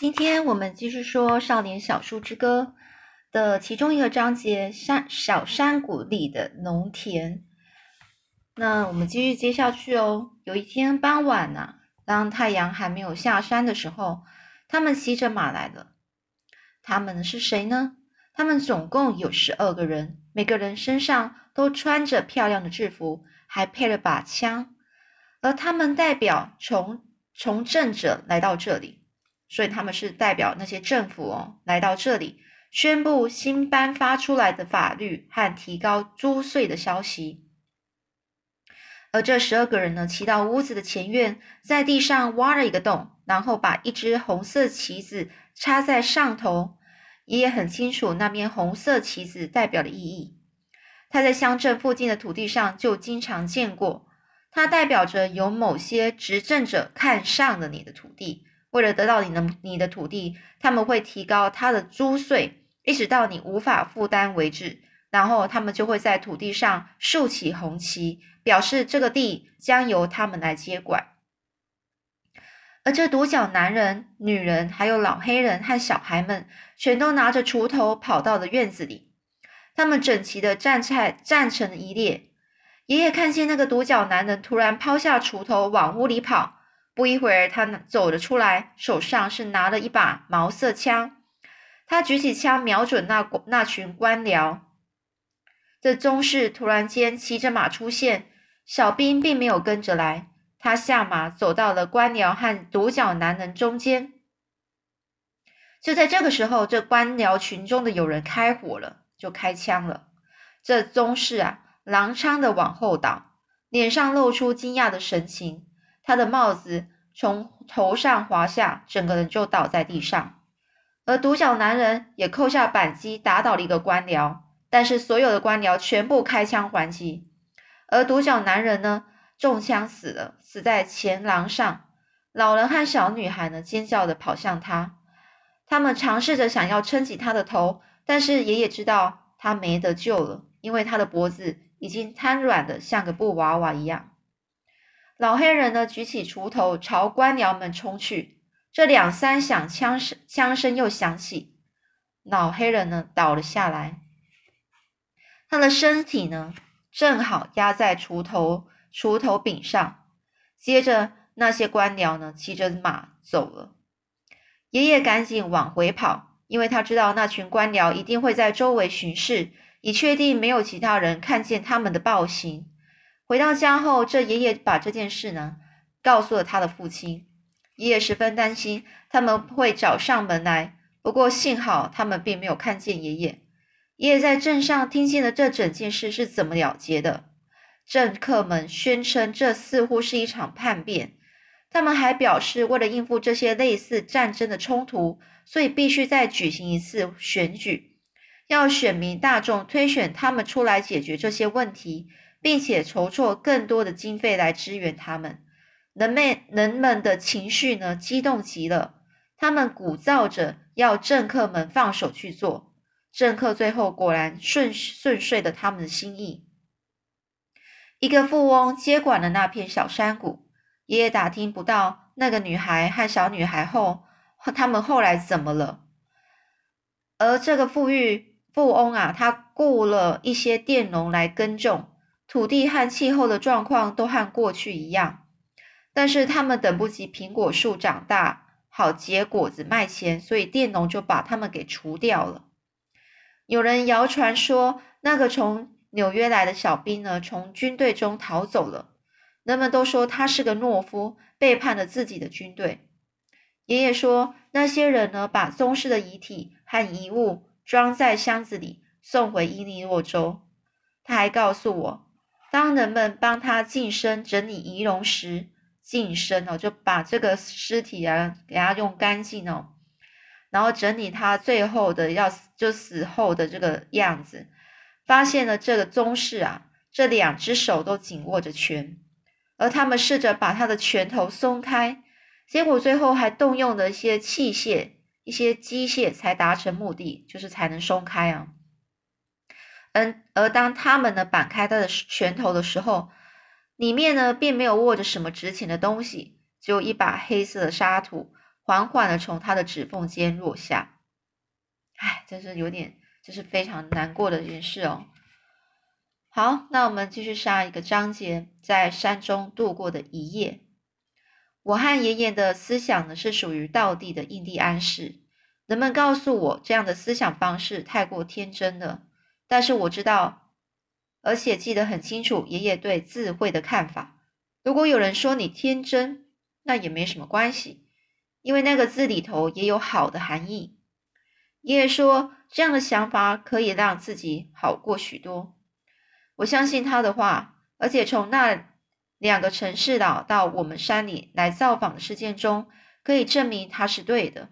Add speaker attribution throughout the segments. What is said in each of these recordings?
Speaker 1: 今天我们继续说《少年小树之歌》的其中一个章节——山小山谷里的农田。那我们继续接下去哦。有一天傍晚呢，当太阳还没有下山的时候，他们骑着马来了。他们是谁呢？他们总共有十二个人，每个人身上都穿着漂亮的制服，还配了把枪。而他们代表从从政者来到这里，所以他们是代表那些政府哦，来到这里宣布新颁发出来的法律和提高租税的消息。而这十二个人呢，骑到屋子的前院，在地上挖了一个洞，然后把一只红色旗子插在上头。爷爷很清楚那面红色旗子代表的意义，他在乡镇附近的土地上就经常见过。它代表着有某些执政者看上了你的土地，为了得到你的你的土地，他们会提高他的租税，一直到你无法负担为止。然后他们就会在土地上竖起红旗，表示这个地将由他们来接管。而这独角男人、女人，还有老黑人和小孩们，全都拿着锄头跑到了院子里。他们整齐的站在站成一列。爷爷看见那个独角男人突然抛下锄头往屋里跑，不一会儿，他走了出来，手上是拿了一把毛瑟枪。他举起枪，瞄准那那群官僚。这宗室突然间骑着马出现，小兵并没有跟着来。他下马走到了官僚和独角男人中间。就在这个时候，这官僚群中的有人开火了，就开枪了。这宗室啊！狼昌的往后倒，脸上露出惊讶的神情。他的帽子从头上滑下，整个人就倒在地上。而独角男人也扣下扳机，打倒了一个官僚。但是所有的官僚全部开枪还击。而独角男人呢，中枪死了，死在前廊上。老人和小女孩呢，尖叫的跑向他。他们尝试着想要撑起他的头，但是爷爷知道他没得救了，因为他的脖子。已经瘫软的像个布娃娃一样。老黑人呢，举起锄头朝官僚们冲去。这两三响枪声，枪声又响起。老黑人呢，倒了下来。他的身体呢，正好压在锄头锄头柄上。接着，那些官僚呢，骑着马走了。爷爷赶紧往回跑，因为他知道那群官僚一定会在周围巡视。以确定没有其他人看见他们的暴行。回到家后，这爷爷把这件事呢告诉了他的父亲。爷爷十分担心他们会找上门来，不过幸好他们并没有看见爷爷。爷爷在镇上听见了这整件事是怎么了结的。政客们宣称这似乎是一场叛变。他们还表示，为了应付这些类似战争的冲突，所以必须再举行一次选举。要选民大众推选他们出来解决这些问题，并且筹措更多的经费来支援他们。人们人们的情绪呢，激动极了。他们鼓噪着要政客们放手去做。政客最后果然顺顺遂了他们的心意。一个富翁接管了那片小山谷。爷爷打听不到那个女孩和小女孩后，他们后来怎么了？而这个富裕。富翁啊，他雇了一些佃农来耕种，土地和气候的状况都和过去一样。但是他们等不及苹果树长大，好结果子卖钱，所以佃农就把他们给除掉了。有人谣传说，那个从纽约来的小兵呢，从军队中逃走了。人们都说他是个懦夫，背叛了自己的军队。爷爷说，那些人呢，把宗室的遗体和遗物。装在箱子里送回伊利诺州。他还告诉我，当人们帮他净身整理仪容时，净身哦，就把这个尸体啊给他用干净哦，然后整理他最后的要死就死后的这个样子，发现了这个宗室啊，这两只手都紧握着拳，而他们试着把他的拳头松开，结果最后还动用了一些器械。一些机械才达成目的，就是才能松开啊。而当他们呢扳开他的拳头的时候，里面呢并没有握着什么值钱的东西，只有一把黑色的沙土，缓缓的从他的指缝间落下。唉，真是有点，这是非常难过的一件事哦。好，那我们继续下一个章节，在山中度过的一夜。我和爷爷的思想呢，是属于道地的印第安式。人们告诉我，这样的思想方式太过天真了。但是我知道，而且记得很清楚，爷爷对智慧的看法。如果有人说你天真，那也没什么关系，因为那个字里头也有好的含义。爷爷说，这样的想法可以让自己好过许多。我相信他的话，而且从那两个城市佬到我们山里来造访的事件中，可以证明他是对的。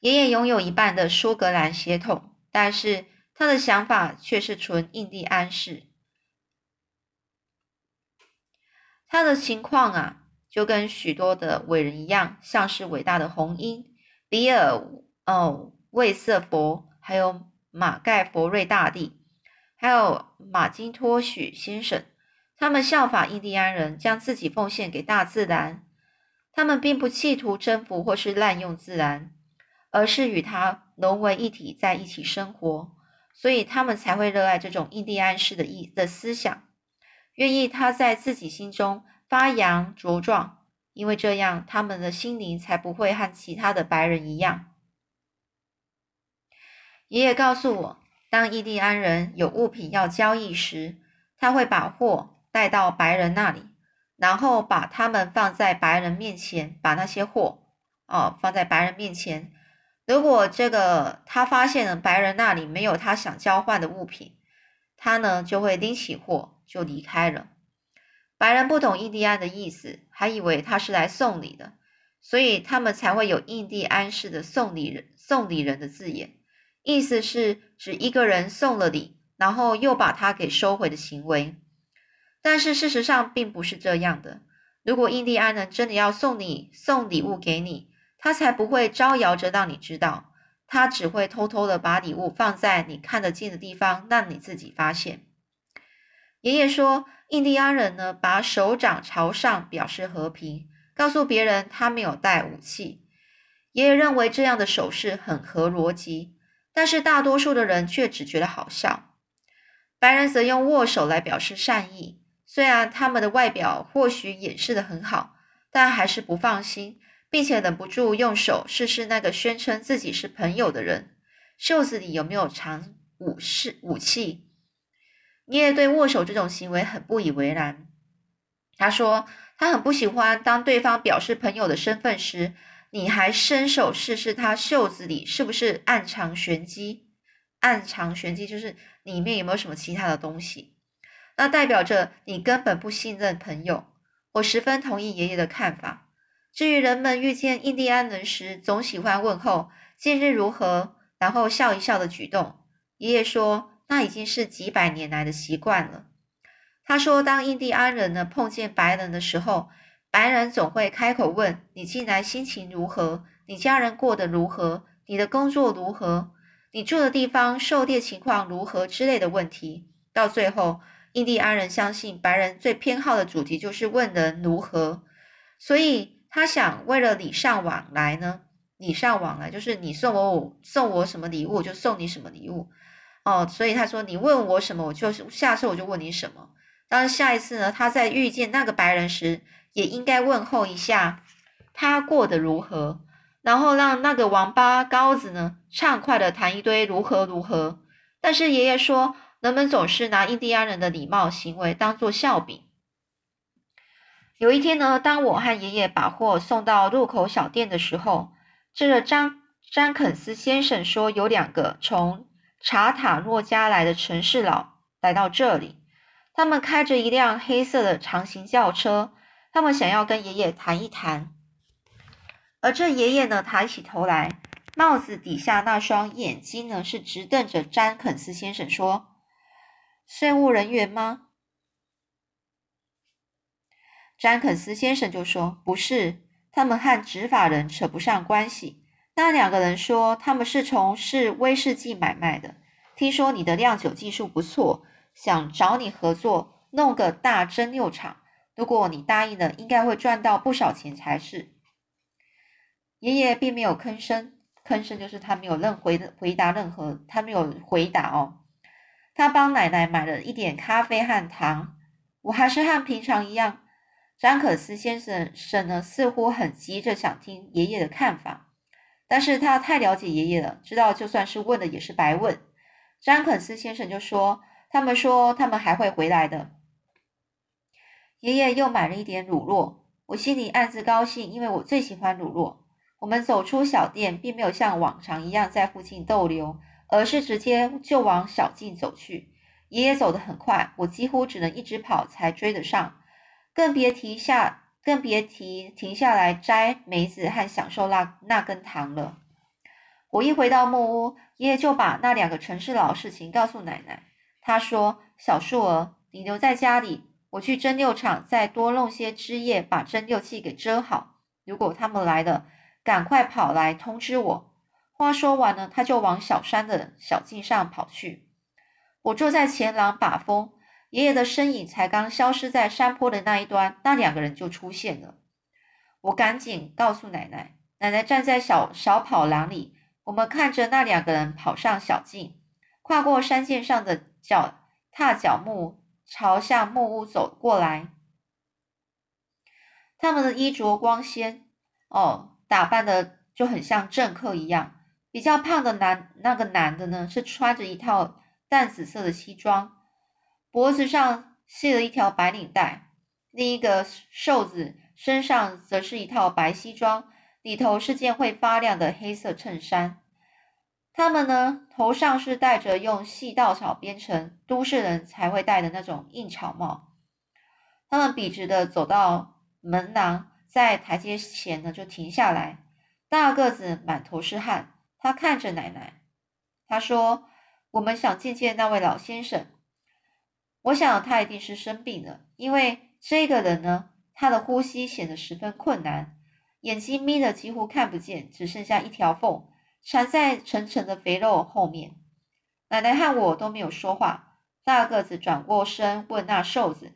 Speaker 1: 爷爷拥有一半的苏格兰血统，但是他的想法却是纯印第安式。他的情况啊，就跟许多的伟人一样，像是伟大的红鹰比尔哦魏瑟佛，还有马盖佛瑞大帝。还有马金托许先生，他们效法印第安人，将自己奉献给大自然。他们并不企图征服或是滥用自然，而是与它融为一体，在一起生活。所以他们才会热爱这种印第安式的意的思想，愿意他在自己心中发扬茁壮，因为这样他们的心灵才不会和其他的白人一样。爷爷告诉我。当印第安人有物品要交易时，他会把货带到白人那里，然后把他们放在白人面前，把那些货哦放在白人面前。如果这个他发现了白人那里没有他想交换的物品，他呢就会拎起货就离开了。白人不懂印第安的意思，还以为他是来送礼的，所以他们才会有印第安式的送礼人送礼人的字眼。意思是指一个人送了礼，然后又把它给收回的行为。但是事实上并不是这样的。如果印第安人真的要送你送礼物给你，他才不会招摇着让你知道，他只会偷偷的把礼物放在你看得见的地方，让你自己发现。爷爷说，印第安人呢把手掌朝上表示和平，告诉别人他没有带武器。爷爷认为这样的手势很合逻辑。但是大多数的人却只觉得好笑，白人则用握手来表示善意。虽然他们的外表或许掩饰的很好，但还是不放心，并且忍不住用手试试那个宣称自己是朋友的人袖子里有没有藏武士武器。你也对握手这种行为很不以为然。他说他很不喜欢当对方表示朋友的身份时。你还伸手试试他袖子里是不是暗藏玄机？暗藏玄机就是里面有没有什么其他的东西？那代表着你根本不信任朋友。我十分同意爷爷的看法。至于人们遇见印第安人时总喜欢问候“近日如何”，然后笑一笑的举动，爷爷说那已经是几百年来的习惯了。他说，当印第安人呢碰见白人的时候。白人总会开口问你近来心情如何，你家人过得如何，你的工作如何，你住的地方狩猎情况如何之类的问题。到最后，印第安人相信白人最偏好的主题就是问人如何，所以他想为了礼尚往来呢，礼尚往来就是你送我送我什么礼物，我就送你什么礼物哦。所以他说你问我什么，我就下次我就问你什么。当下一次呢，他在遇见那个白人时。也应该问候一下他过得如何，然后让那个王八羔子呢畅快的谈一堆如何如何。但是爷爷说，人们总是拿印第安人的礼貌行为当做笑柄。有一天呢，当我和爷爷把货送到入口小店的时候，这个张詹肯斯先生说，有两个从查塔诺家来的城市佬来到这里，他们开着一辆黑色的长型轿车。他们想要跟爷爷谈一谈，而这爷爷呢，抬起头来，帽子底下那双眼睛呢，是直瞪着詹肯斯先生说：“税务人员吗？”詹肯斯先生就说：“不是，他们和执法人扯不上关系。那两个人说，他们是从事威士忌买卖的，听说你的酿酒技术不错，想找你合作，弄个大蒸馏厂。”如果你答应了，应该会赚到不少钱才是。爷爷并没有吭声，吭声就是他没有任回回答任何，他没有回答哦。他帮奶奶买了一点咖啡和糖，我还是和平常一样。詹可斯先生生呢，似乎很急着想听爷爷的看法，但是他太了解爷爷了，知道就算是问了也是白问。詹肯斯先生就说：“他们说他们还会回来的。”爷爷又买了一点乳酪，我心里暗自高兴，因为我最喜欢乳酪。我们走出小店，并没有像往常一样在附近逗留，而是直接就往小径走去。爷爷走得很快，我几乎只能一直跑才追得上，更别提下，更别提停下来摘梅子和享受那那根糖了。我一回到木屋，爷爷就把那两个城市佬事情告诉奶奶。他说：“小树儿，你留在家里，我去蒸馏厂再多弄些枝叶，把蒸馏器给遮好。如果他们来了，赶快跑来通知我。”话说完了，他就往小山的小径上跑去。我坐在前廊把风，爷爷的身影才刚消失在山坡的那一端，那两个人就出现了。我赶紧告诉奶奶，奶奶站在小小跑廊里。我们看着那两个人跑上小径，跨过山涧上的脚踏脚木，朝向木屋走过来。他们的衣着光鲜，哦，打扮的就很像政客一样。比较胖的男，那个男的呢，是穿着一套淡紫色的西装，脖子上系了一条白领带；另一个瘦子身上则是一套白西装。里头是件会发亮的黑色衬衫，他们呢头上是戴着用细稻草编成，都市人才会戴的那种硬草帽。他们笔直的走到门廊，在台阶前呢就停下来。大个子满头是汗，他看着奶奶，他说：“我们想见见那位老先生。我想他一定是生病了，因为这个人呢，他的呼吸显得十分困难。”眼睛眯得几乎看不见，只剩下一条缝，缠在层层的肥肉后面。奶奶和我都没有说话。大个子转过身问那瘦子：“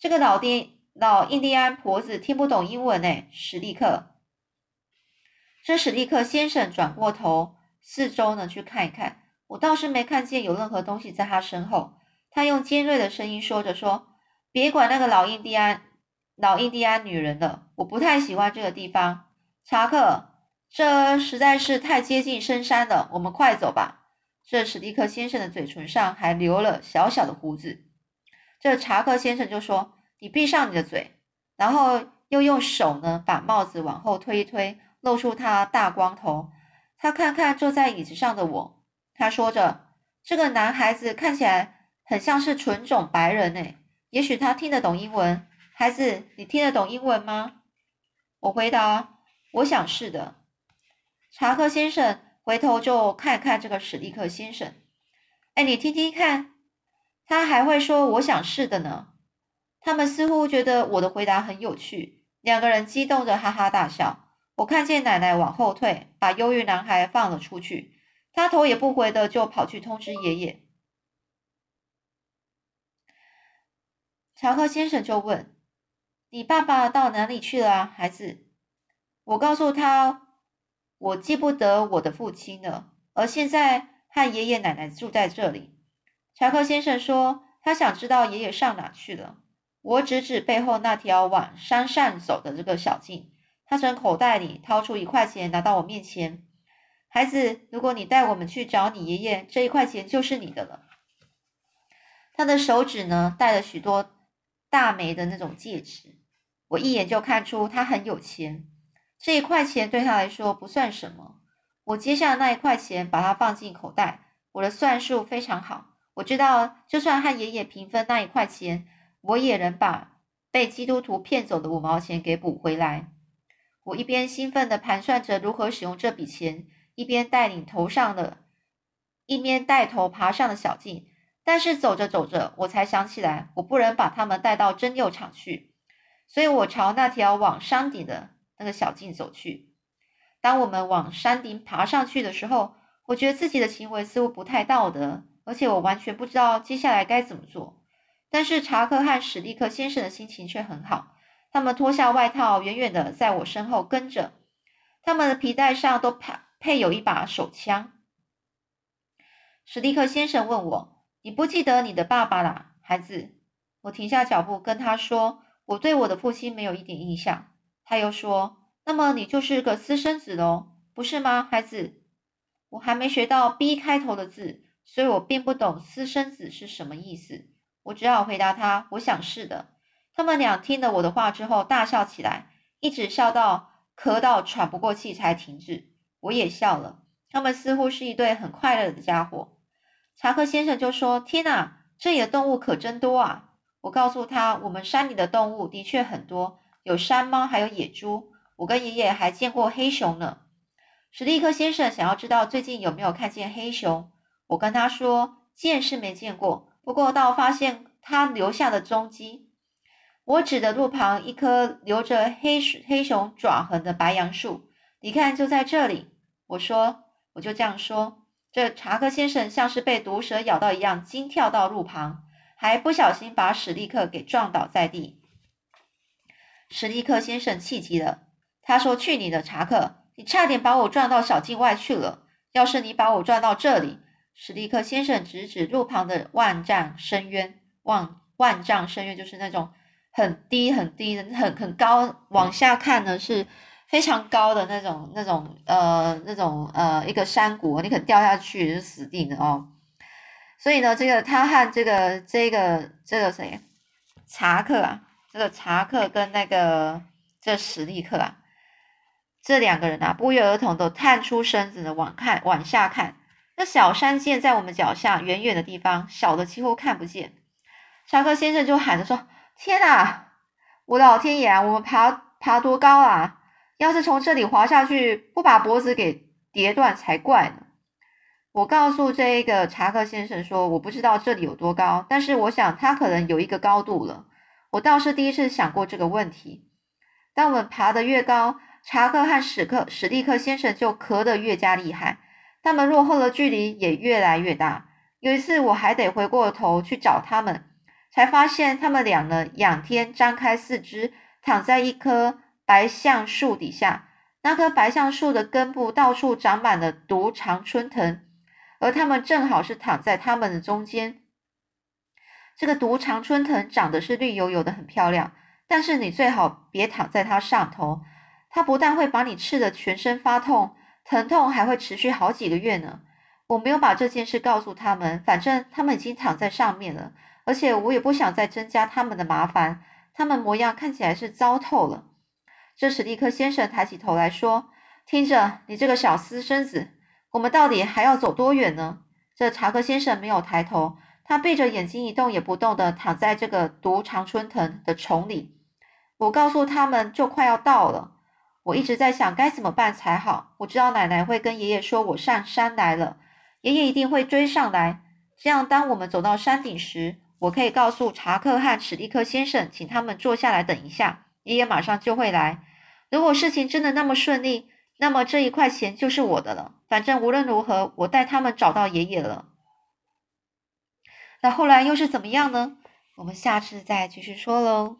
Speaker 1: 这个老爹老印第安婆子听不懂英文呢？”史蒂克。这史蒂克先生转过头，四周呢去看一看。我倒是没看见有任何东西在他身后。他用尖锐的声音说着：“说别管那个老印第安。”老印第安女人了，我不太喜欢这个地方。查克，这实在是太接近深山了，我们快走吧。这史蒂克先生的嘴唇上还留了小小的胡子。这查克先生就说：“你闭上你的嘴。”然后又用手呢把帽子往后推一推，露出他大光头。他看看坐在椅子上的我，他说着：“这个男孩子看起来很像是纯种白人诶，也许他听得懂英文。”孩子，你听得懂英文吗？我回答：“我想是的。”查克先生回头就看看这个史蒂克先生。哎，你听听看，他还会说“我想是的”呢。他们似乎觉得我的回答很有趣，两个人激动着哈哈大笑。我看见奶奶往后退，把忧郁男孩放了出去，他头也不回的就跑去通知爷爷。查克先生就问。你爸爸到哪里去了，孩子？我告诉他，我记不得我的父亲了，而现在和爷爷奶奶住在这里。查克先生说，他想知道爷爷上哪去了。我指指背后那条往山上走的这个小径。他从口袋里掏出一块钱，拿到我面前。孩子，如果你带我们去找你爷爷，这一块钱就是你的了。他的手指呢，戴了许多大枚的那种戒指。我一眼就看出他很有钱，这一块钱对他来说不算什么。我接下那一块钱，把它放进口袋。我的算术非常好，我知道就算和爷爷平分那一块钱，我也能把被基督徒骗走的五毛钱给补回来。我一边兴奋地盘算着如何使用这笔钱，一边带领头上的，一边带头爬上了小径。但是走着走着，我才想起来，我不能把他们带到蒸馏厂去。所以我朝那条往山顶的那个小径走去。当我们往山顶爬上去的时候，我觉得自己的行为似乎不太道德，而且我完全不知道接下来该怎么做。但是查克和史蒂克先生的心情却很好，他们脱下外套，远远的在我身后跟着。他们的皮带上都配配有一把手枪。史蒂克先生问我：“你不记得你的爸爸啦，孩子？”我停下脚步，跟他说：“我对我的父亲没有一点印象。”他又说：“那么你就是个私生子喽，不是吗，孩子？”我还没学到 B 开头的字，所以我并不懂私生子是什么意思。我只好回答他：“我想是的。”他们俩听了我的话之后，大笑起来，一直笑到咳到喘不过气才停止。我也笑了。他们似乎是一对很快乐的家伙。查克先生就说：“天哪，这里的动物可真多啊！”我告诉他：“我们山里的动物的确很多，有山猫，还有野猪。我跟爷爷还见过黑熊呢。”史蒂克先生想要知道最近有没有看见黑熊。我跟他说：“见是没见过，不过倒发现他留下的踪迹。”我指着路旁一棵留着黑黑熊爪痕的白杨树，你看，就在这里。我说，我就这样说。这查克先生像是被毒蛇咬到一样，惊跳到路旁，还不小心把史蒂克给撞倒在地。史蒂克先生气极了，他说：“去你的，查克！你差点把我撞到小径外去了。要是你把我撞到这里……”史蒂克先生指指路旁的万丈深渊，万万丈深渊就是那种。很低很低的，很很高，往下看呢是非常高的那种那种呃那种呃一个山谷，你可能掉下去就死定了哦。所以呢，这个他和这个这个这个谁查克啊，这个查克跟那个这史蒂克啊，这两个人啊，不约而同的探出身子呢，往看往下看。那小山涧在我们脚下远远的地方，小的几乎看不见。查克先生就喊着说。天哪！我老天爷啊！我们爬爬多高啊？要是从这里滑下去，不把脖子给跌断才怪呢！我告诉这一个查克先生说，我不知道这里有多高，但是我想他可能有一个高度了。我倒是第一次想过这个问题。当我们爬得越高，查克和史克史蒂克先生就咳得越加厉害，他们落后的距离也越来越大。有一次，我还得回过头去找他们。才发现他们俩呢，仰天张开四肢，躺在一棵白橡树底下。那棵白橡树的根部到处长满了毒常春藤，而他们正好是躺在它们的中间。这个毒常春藤长得是绿油油的，很漂亮。但是你最好别躺在它上头，它不但会把你刺得全身发痛，疼痛还会持续好几个月呢。我没有把这件事告诉他们，反正他们已经躺在上面了。而且我也不想再增加他们的麻烦，他们模样看起来是糟透了。这史蒂克先生抬起头来说：“听着，你这个小私生子，我们到底还要走多远呢？”这查克先生没有抬头，他闭着眼睛一动也不动的躺在这个毒常春藤的丛里。我告诉他们，就快要到了。我一直在想该怎么办才好。我知道奶奶会跟爷爷说我上山来了，爷爷一定会追上来。这样，当我们走到山顶时，我可以告诉查克和史蒂克先生，请他们坐下来等一下，爷爷马上就会来。如果事情真的那么顺利，那么这一块钱就是我的了。反正无论如何，我带他们找到爷爷了。那后来又是怎么样呢？我们下次再继续说喽。